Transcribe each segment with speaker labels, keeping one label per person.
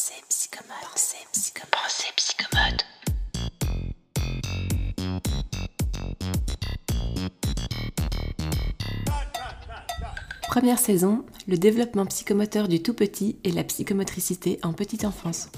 Speaker 1: Pensée psychomote. Pensée psychomote. Pensée psychomote. Première saison, le développement psychomoteur du tout petit et la psychomotricité en petite enfance.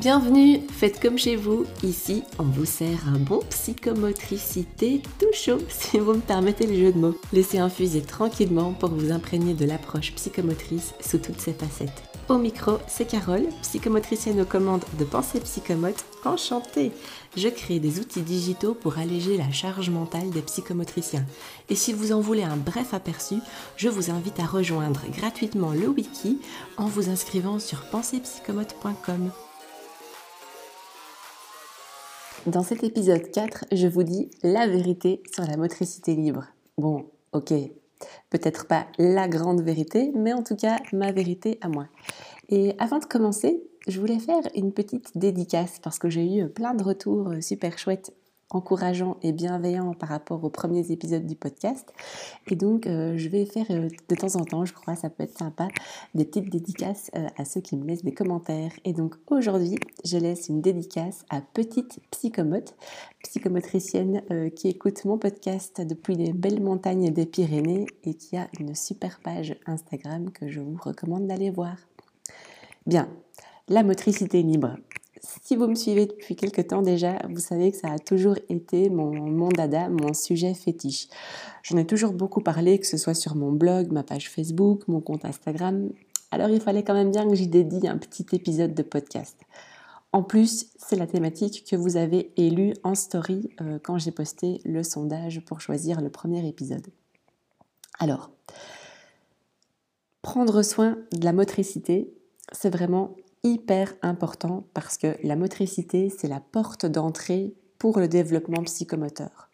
Speaker 1: Bienvenue, faites comme chez vous. Ici, on vous sert un bon psychomotricité tout chaud, si vous me permettez le jeu de mots. Laissez infuser tranquillement pour vous imprégner de l'approche psychomotrice sous toutes ses facettes. Au micro, c'est Carole, psychomotricienne aux commandes de Pensée Psychomote. Enchantée Je crée des outils digitaux pour alléger la charge mentale des psychomotriciens. Et si vous en voulez un bref aperçu, je vous invite à rejoindre gratuitement le wiki en vous inscrivant sur pensepsychomote.com. Dans cet épisode 4, je vous dis la vérité sur la motricité libre. Bon, ok, peut-être pas la grande vérité, mais en tout cas ma vérité à moi. Et avant de commencer, je voulais faire une petite dédicace parce que j'ai eu plein de retours super chouettes encourageant et bienveillant par rapport aux premiers épisodes du podcast. Et donc, euh, je vais faire euh, de temps en temps, je crois, ça peut être sympa, des petites dédicaces euh, à ceux qui me laissent des commentaires. Et donc, aujourd'hui, je laisse une dédicace à Petite Psychomote, psychomotricienne qui écoute mon podcast depuis les belles montagnes des Pyrénées et qui a une super page Instagram que je vous recommande d'aller voir. Bien, la motricité libre. Si vous me suivez depuis quelque temps déjà, vous savez que ça a toujours été mon, mon dada, mon sujet fétiche. J'en ai toujours beaucoup parlé, que ce soit sur mon blog, ma page Facebook, mon compte Instagram. Alors il fallait quand même bien que j'y dédie un petit épisode de podcast. En plus, c'est la thématique que vous avez élue en story euh, quand j'ai posté le sondage pour choisir le premier épisode. Alors, prendre soin de la motricité, c'est vraiment hyper important parce que la motricité, c'est la porte d'entrée pour le développement psychomoteur.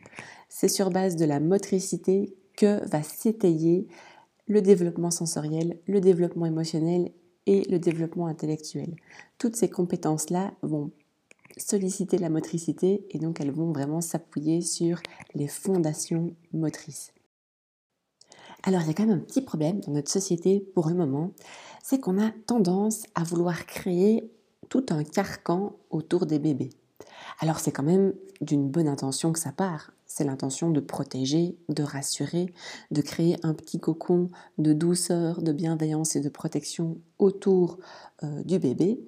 Speaker 1: C'est sur base de la motricité que va s'étayer le développement sensoriel, le développement émotionnel et le développement intellectuel. Toutes ces compétences-là vont solliciter la motricité et donc elles vont vraiment s'appuyer sur les fondations motrices. Alors il y a quand même un petit problème dans notre société pour le moment, c'est qu'on a tendance à vouloir créer tout un carcan autour des bébés. Alors c'est quand même d'une bonne intention que ça part. C'est l'intention de protéger, de rassurer, de créer un petit cocon de douceur, de bienveillance et de protection autour euh, du bébé.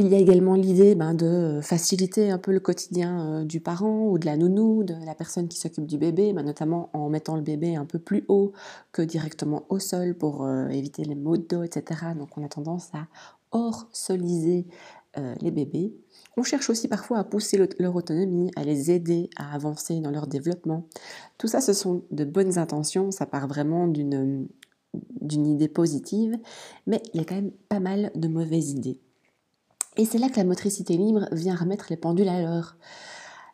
Speaker 1: Il y a également l'idée ben, de faciliter un peu le quotidien euh, du parent ou de la nounou, de la personne qui s'occupe du bébé, ben, notamment en mettant le bébé un peu plus haut que directement au sol pour euh, éviter les maux de dos, etc. Donc on a tendance à hors-soliser euh, les bébés. On cherche aussi parfois à pousser leur autonomie, à les aider à avancer dans leur développement. Tout ça, ce sont de bonnes intentions, ça part vraiment d'une idée positive, mais il y a quand même pas mal de mauvaises idées. Et c'est là que la motricité libre vient remettre les pendules à l'heure.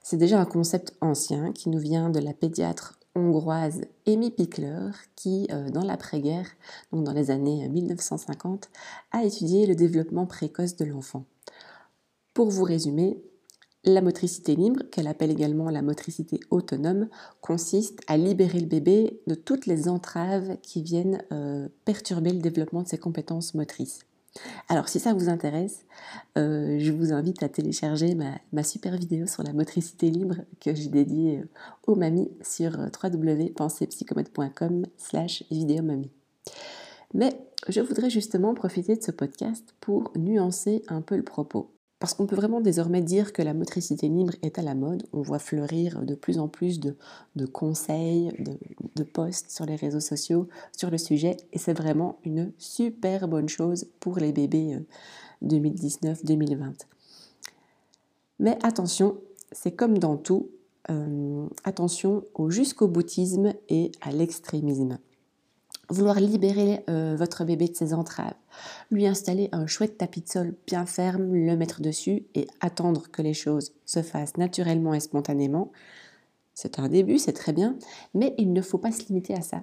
Speaker 1: C'est déjà un concept ancien qui nous vient de la pédiatre hongroise Amy Pickler qui, euh, dans l'après-guerre, donc dans les années 1950, a étudié le développement précoce de l'enfant. Pour vous résumer, la motricité libre, qu'elle appelle également la motricité autonome, consiste à libérer le bébé de toutes les entraves qui viennent euh, perturber le développement de ses compétences motrices. Alors si ça vous intéresse, euh, je vous invite à télécharger ma, super vidéo sur la motricité libre que j'ai dédiée euh, aux mamies sur euh, www.pensepsychomode.com slash mamie. Mais je voudrais justement profiter de ce podcast pour nuancer un peu le propos. Parce qu'on peut vraiment désormais dire que la motricité libre est à la mode. On voit fleurir de plus en plus de, conseils, de, posts sur les réseaux sociaux sur le sujet. Et c'est vraiment une super bonne chose pour les bébés 2019-2020. Euh, Mais attention, c'est comme dans tout, euh, attention au jusqu'au boutisme et à l'extrémisme vouloir libérer euh, votre bébé de ses entraves, lui installer un chouette tapis de sol bien ferme, le mettre dessus et attendre que les choses se fassent naturellement et spontanément. C'est un début, c'est très bien, mais il ne faut pas se limiter à ça.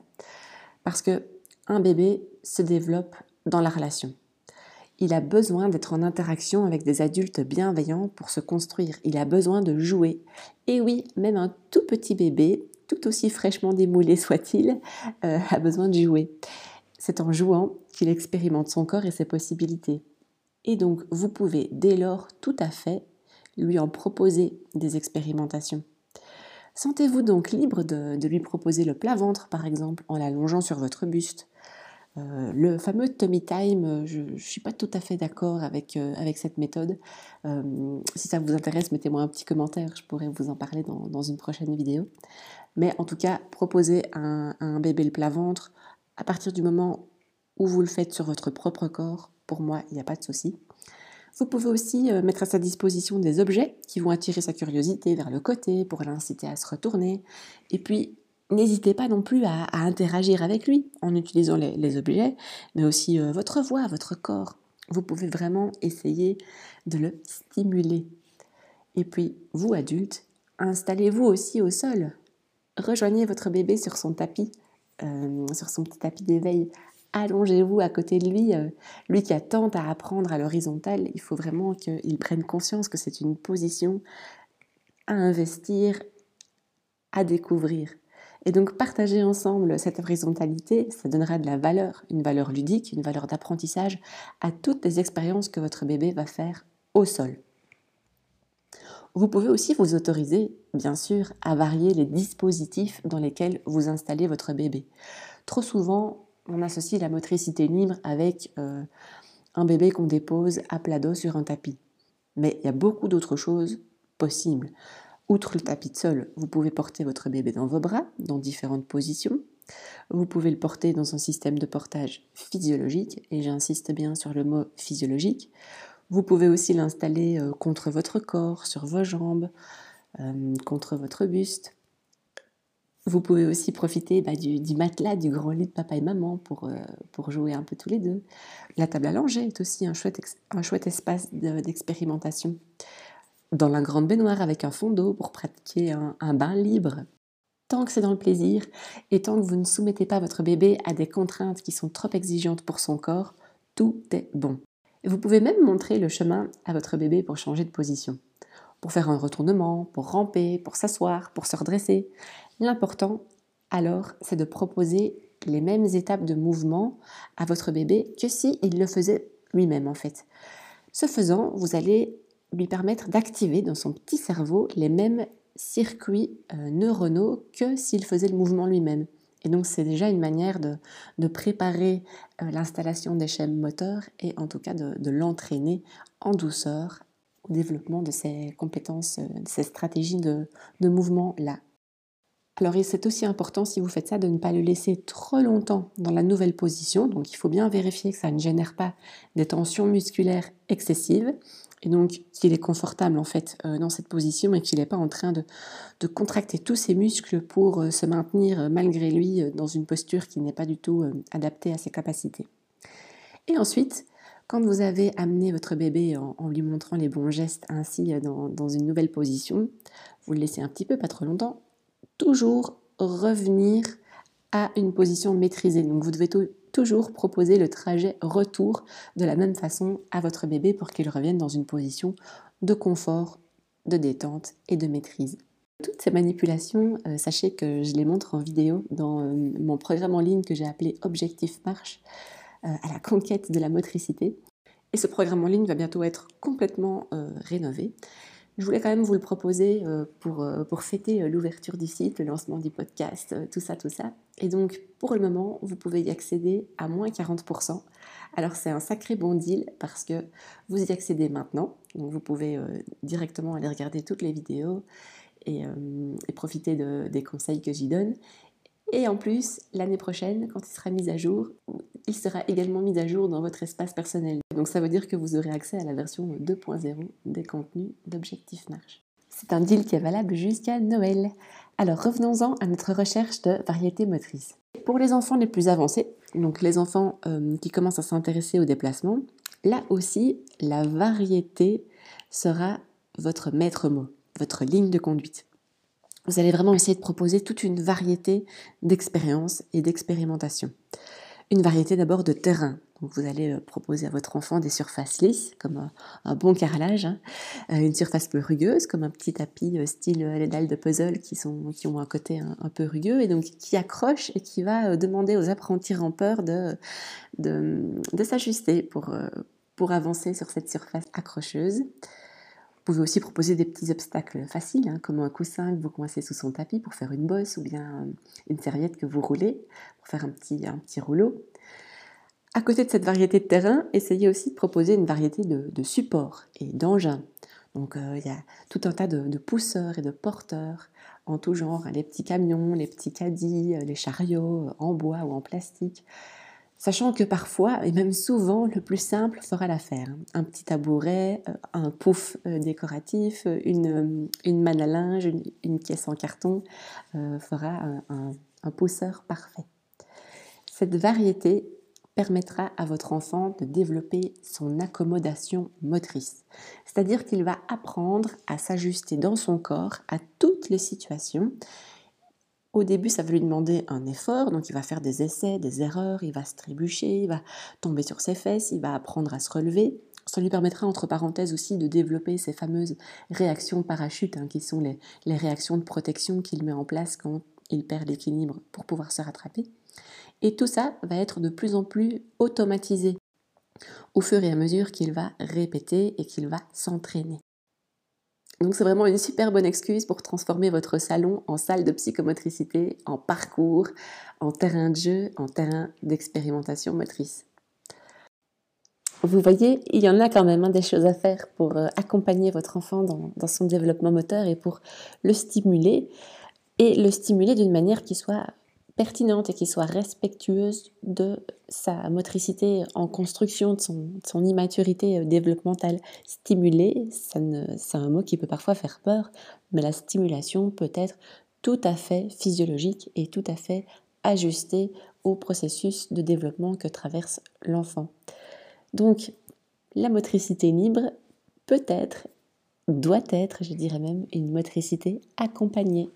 Speaker 1: Parce que un bébé se développe dans la relation. Il a besoin d'être en interaction avec des adultes bienveillants pour se construire. Il a besoin de jouer. Et oui, même un tout petit bébé tout aussi fraîchement démoulé soit-il, euh, a besoin de jouer. C'est en jouant qu'il expérimente son corps et ses possibilités. Et donc, vous pouvez dès lors tout à fait lui en proposer des expérimentations. Sentez-vous donc libre de, lui proposer le plat ventre, par exemple, en l'allongeant sur votre buste. Euh, le fameux tummy time, je ne suis pas tout à fait d'accord avec, euh, cette méthode. Euh, si ça vous intéresse, mettez-moi un petit commentaire, je pourrais vous en parler dans, une prochaine vidéo. Mais en tout cas, proposer un, bébé le plat ventre, à partir du moment où vous le faites sur votre propre corps, pour moi, il n'y a pas de souci. Vous pouvez aussi euh, mettre à sa disposition des objets qui vont attirer sa curiosité vers le côté pour l'inciter à se retourner. Et puis, n'hésitez pas non plus à, interagir avec lui en utilisant les, objets, mais aussi euh, votre voix, votre corps. Vous pouvez vraiment essayer de le stimuler. Et puis, vous, adultes, installez-vous aussi au sol. Rejoignez votre bébé sur son tapis, euh, sur son petit tapis d'éveil allongez-vous à côté de lui, euh, lui qui a tant à apprendre à l'horizontale, il faut vraiment qu'il prenne conscience que c'est une position à investir, à découvrir. Et donc partager ensemble cette horizontalité, ça donnera de la valeur, une valeur ludique, une valeur d'apprentissage à toutes les expériences que votre bébé va faire au sol. Vous pouvez aussi vous autoriser, bien sûr, à varier les dispositifs dans lesquels vous installez votre bébé. Trop souvent, on associe la motricité libre avec euh, un bébé qu'on dépose à plat dos sur un tapis. Mais il y a beaucoup d'autres choses possibles. Outre le tapis de sol, vous pouvez porter votre bébé dans vos bras, dans différentes positions. Vous pouvez le porter dans un système de portage physiologique, et j'insiste bien sur le mot physiologique. Vous pouvez aussi l'installer euh, contre votre corps, sur vos jambes, euh, contre votre buste. Vous pouvez aussi profiter bah, du, matelas, du grand lit de papa et maman pour, euh, pour jouer un peu tous les deux. La table à langer est aussi un chouette, un chouette espace d'expérimentation. Dans la grande baignoire avec un fond d'eau pour pratiquer un, bain libre. Tant que c'est dans le plaisir et tant que vous ne soumettez pas votre bébé à des contraintes qui sont trop exigeantes pour son corps, tout est bon. vous pouvez même montrer le chemin à votre bébé pour changer de position pour faire un retournement, pour ramper, pour s'asseoir, pour se redresser. L'important, alors, c'est de proposer les mêmes étapes de mouvement à votre bébé que s'il le faisait lui-même en fait. Ce faisant, vous allez lui permettre d'activer dans son petit cerveau les mêmes circuits euh, neuronaux que s'il faisait le mouvement lui-même. Et donc c'est déjà une manière de, préparer euh, l'installation des schèmes moteurs et en tout cas de, de l'entraîner en douceur au développement de ces compétences, euh, de ces stratégies de, mouvement-là. Alors c'est aussi important si vous faites ça de ne pas le laisser trop longtemps dans la nouvelle position. Donc il faut bien vérifier que ça ne génère pas des tensions musculaires excessives et donc qu'il est confortable en fait euh, dans cette position et qu'il n'est pas en train de, contracter tous ses muscles pour euh, se maintenir malgré lui dans une posture qui n'est pas du tout adaptée à ses capacités. Et ensuite, quand vous avez amené votre bébé en, lui montrant les bons gestes ainsi euh, dans, une nouvelle position, vous le laissez un petit peu, pas trop longtemps, toujours revenir à une position maîtrisée. Donc vous devez toujours proposer le trajet retour de la même façon à votre bébé pour qu'il revienne dans une position de confort, de détente et de maîtrise. Toutes ces manipulations, euh, sachez que je les montre en vidéo dans euh, mon programme en ligne que j'ai appelé Objectif Marche. Euh, à la conquête de la motricité. Et ce programme en ligne va bientôt être complètement rénové. Je voulais quand même vous le proposer euh, pour, pour fêter l'ouverture du site, le lancement du podcast, tout ça, tout ça. Et donc, pour le moment, vous pouvez y accéder à moins 40%. Alors, c'est un sacré bon deal parce que vous y accédez maintenant. Donc, vous pouvez directement aller regarder toutes les vidéos et, profiter de, des conseils que j'y donne. Et en plus, l'année prochaine, quand il sera mis à jour, il sera également mis à jour dans votre espace personnel. Donc ça veut dire que vous aurez accès à la version 2.0 des contenus d'Objectif Marche. C'est un deal qui est valable jusqu'à Noël. Alors revenons-en à notre recherche de variété motrice. Pour les enfants les plus avancés, donc les enfants euh, qui commencent à s'intéresser au déplacement, là aussi, la variété sera votre maître mot, votre ligne de conduite vous allez vraiment essayer de proposer toute une variété d'expériences et d'expérimentations. Une variété d'abord de terrain. vous allez proposer à votre enfant des surfaces lisses, comme un, bon carrelage, hein. une surface peu rugueuse, comme un petit tapis style les dalles de puzzle qui, sont, qui ont un côté un, peu rugueux, et donc qui accroche et qui va demander aux apprentis rampeurs de, de, de s'ajuster pour, pour avancer sur cette surface accrocheuse. Vous pouvez aussi proposer des petits obstacles faciles, hein, comme un coussin que vous coincez sous son tapis pour faire une bosse, ou bien une serviette que vous roulez pour faire un petit, rouleau. À côté de cette variété de terrain, essayez aussi de proposer une variété de, supports et d'engins. Donc euh, il y a tout un tas de, pousseurs et de porteurs en tout genre, les petits camions, les petits caddies, les chariots en bois ou en plastique. Sachant que parfois, et même souvent, le plus simple fera l'affaire. Un petit tabouret, euh, un pouf euh, décoratif, une, une manne à linge, une, caisse en carton euh, fera un, un pousseur parfait. Cette variété permettra à votre enfant de développer son accommodation motrice. C'est-à-dire qu'il va apprendre à s'ajuster dans son corps à toutes les situations au début, ça va lui demander un effort, donc il va faire des essais, des erreurs, il va se trébucher, il va tomber sur ses fesses, il va apprendre à se relever. Ça lui permettra, entre parenthèses aussi, de développer ces fameuses réactions parachutes, hein, qui sont les, les réactions de protection qu'il met en place quand il perd l'équilibre pour pouvoir se rattraper. Et tout ça va être de plus en plus automatisé au fur et à mesure qu'il va répéter et qu'il va s'entraîner. Donc c'est vraiment une super bonne excuse pour transformer votre salon en salle de psychomotricité, en parcours, en terrain de jeu, en terrain d'expérimentation motrice. Vous voyez, il y en a quand même hein, des choses à faire pour euh, accompagner votre enfant dans, dans, son développement moteur et pour le stimuler, et le stimuler d'une manière qui soit pertinente et qui soit respectueuse de sa motricité en construction, de son, immaturité euh, développementale. Stimuler, c'est un mot qui peut parfois faire peur, mais la stimulation peut être tout à fait physiologique et tout à fait ajustée au processus de développement que traverse l'enfant. Donc, la motricité libre peut être, doit être, je dirais même, une motricité accompagnée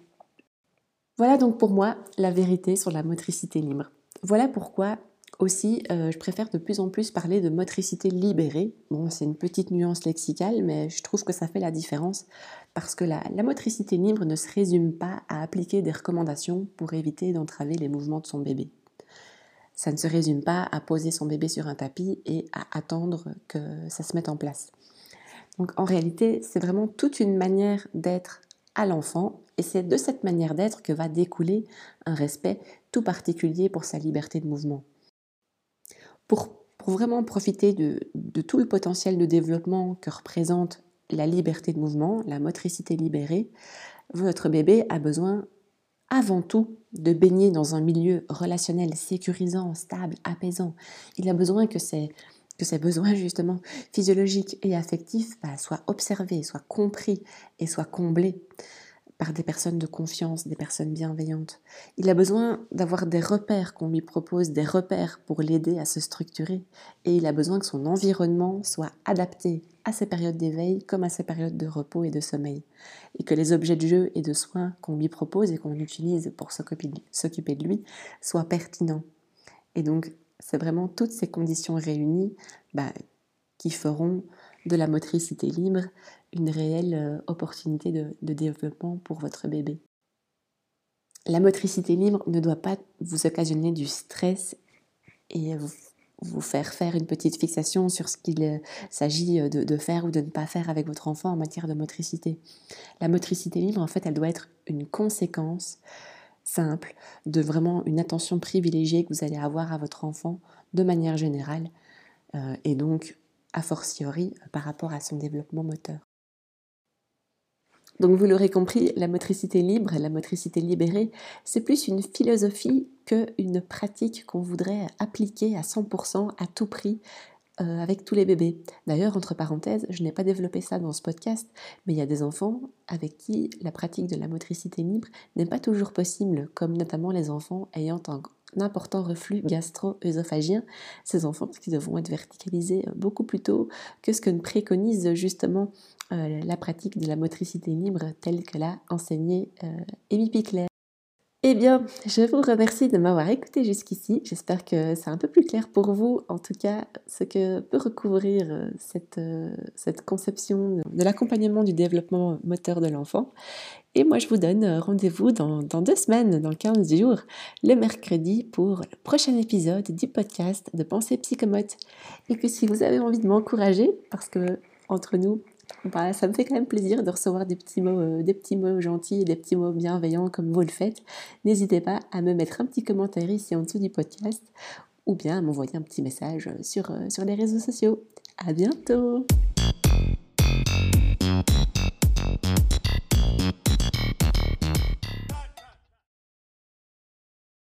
Speaker 1: voilà donc pour moi la vérité sur la motricité libre. Voilà pourquoi aussi euh, je préfère de plus en plus parler de motricité libérée. Bon, c'est une petite nuance lexicale, mais je trouve que ça fait la différence parce que la, la motricité libre ne se résume pas à appliquer des recommandations pour éviter d'entraver les mouvements de son bébé. Ça ne se résume pas à poser son bébé sur un tapis et à attendre que ça se mette en place. Donc en réalité, c'est vraiment toute une manière d'être à l'enfant et c'est de cette manière d'être que va découler un respect tout particulier pour sa liberté de mouvement. Pour, vraiment profiter de, de tout le potentiel de développement que représente la liberté de mouvement, la motricité libérée, votre bébé a besoin avant tout de baigner dans un milieu relationnel sécurisant, stable, apaisant. Il a besoin que ses, que ses besoins justement physiologiques et affectifs bah, soient observés, soient compris et soient comblés par des personnes de confiance, des personnes bienveillantes. Il a besoin d'avoir des repères qu'on lui propose, des repères pour l'aider à se structurer. Et il a besoin que son environnement soit adapté à ses périodes d'éveil comme à ses périodes de repos et de sommeil. Et que les objets de jeu et de soins qu'on lui propose et qu'on utilise pour s'occuper de lui soient pertinents. Et donc, c'est vraiment toutes ces conditions réunies bah, qui feront de la motricité libre une réelle euh, opportunité de, développement pour votre bébé. La motricité libre ne doit pas vous occasionner du stress et vous, faire faire une petite fixation sur ce qu'il euh, s'agit euh, de, faire ou de ne pas faire avec votre enfant en matière de motricité. La motricité libre, en fait, elle doit être une conséquence simple de vraiment une attention privilégiée que vous allez avoir à votre enfant de manière générale et donc a fortiori par rapport à son développement moteur. Donc vous l'aurez compris, la motricité libre, la motricité libérée, c'est plus une philosophie qu'une pratique qu'on voudrait appliquer à 100% à tout prix euh, avec tous les bébés. D'ailleurs, entre parenthèses, je n'ai pas développé ça dans ce podcast, mais il y a des enfants avec qui la pratique de la motricité libre n'est pas toujours possible, comme notamment les enfants ayant un important reflux gastro-œsophagien, ces enfants qui devront être verticalisés beaucoup plus tôt que ce que préconise justement euh, la pratique de la motricité libre telle que l'a enseigné euh, Amy Pickler. Eh bien, je vous remercie de m'avoir écouté jusqu'ici. J'espère que c'est un peu plus clair pour vous, en tout cas, ce que peut recouvrir euh, cette, euh, cette conception de l'accompagnement du développement moteur de l'enfant. Et moi, je vous donne rendez-vous dans, deux semaines, dans 15 jours, le mercredi, pour le prochain épisode du podcast de Pensée Psychomote. Et puis, si vous avez envie de m'encourager, parce que entre nous, bah, ça me fait quand même plaisir de recevoir des petits mots, euh, des petits mots gentils, des petits mots bienveillants comme vous le faites. N'hésitez pas à me mettre un petit commentaire ici en dessous du podcast ou bien à m'envoyer un petit message sur, euh, sur les réseaux sociaux. À bientôt!